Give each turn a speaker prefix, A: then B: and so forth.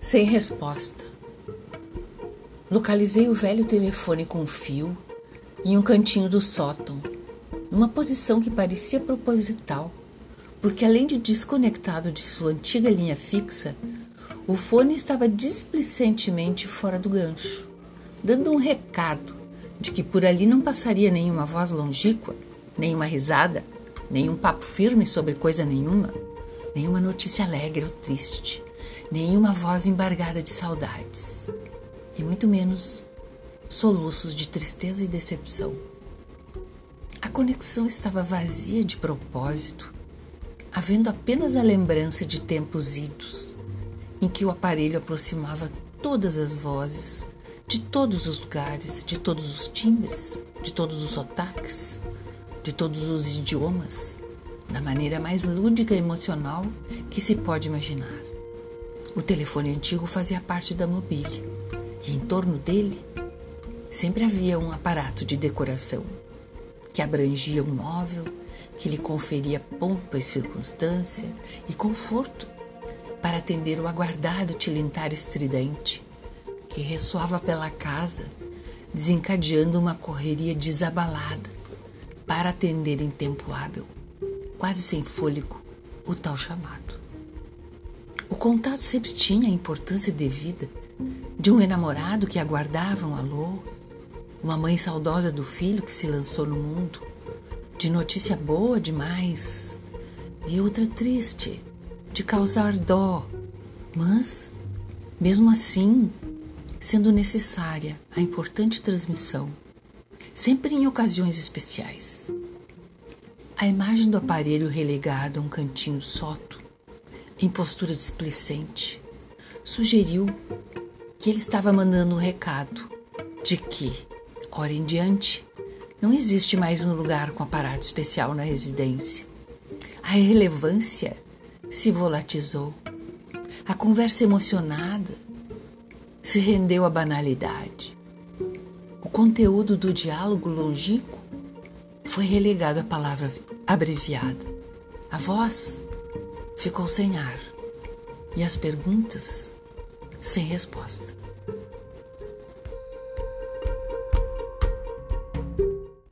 A: Sem resposta. Localizei o velho telefone com fio em um cantinho do sótão, numa posição que parecia proposital, porque além de desconectado de sua antiga linha fixa, o fone estava displicentemente fora do gancho, dando um recado de que por ali não passaria nenhuma voz longínqua, nenhuma risada, nenhum papo firme sobre coisa nenhuma, nenhuma notícia alegre ou triste, nenhuma voz embargada de saudades, e muito menos soluços de tristeza e decepção. A conexão estava vazia de propósito, havendo apenas a lembrança de tempos idos, em que o aparelho aproximava todas as vozes, de todos os lugares, de todos os timbres, de todos os sotaques, de todos os idiomas, da maneira mais lúdica e emocional que se pode imaginar. O telefone antigo fazia parte da mobília e em torno dele sempre havia um aparato de decoração que abrangia um móvel que lhe conferia pompa e circunstância e conforto para atender o aguardado tilintar estridente que ressoava pela casa, desencadeando uma correria desabalada para atender em tempo hábil, quase sem fôlego, o tal chamado. Contato sempre tinha a importância devida de um enamorado que aguardava um alô, uma mãe saudosa do filho que se lançou no mundo, de notícia boa demais e outra triste, de causar dó, mas, mesmo assim, sendo necessária a importante transmissão, sempre em ocasiões especiais. A imagem do aparelho relegado a um cantinho soto, em postura displicente, sugeriu que ele estava mandando um recado de que, hora em diante, não existe mais um lugar com aparato especial na residência. A irrelevância se volatizou. A conversa emocionada se rendeu à banalidade. O conteúdo do diálogo longínquo foi relegado à palavra abreviada. A voz ficou sem ar e as perguntas sem resposta.